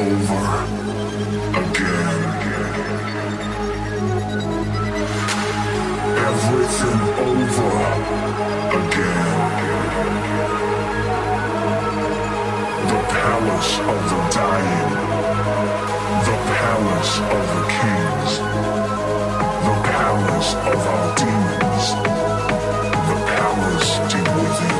over again. Everything over again. The palace of the dying. The palace of the kings. The palace of our demons. The palace deep within.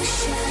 ocean.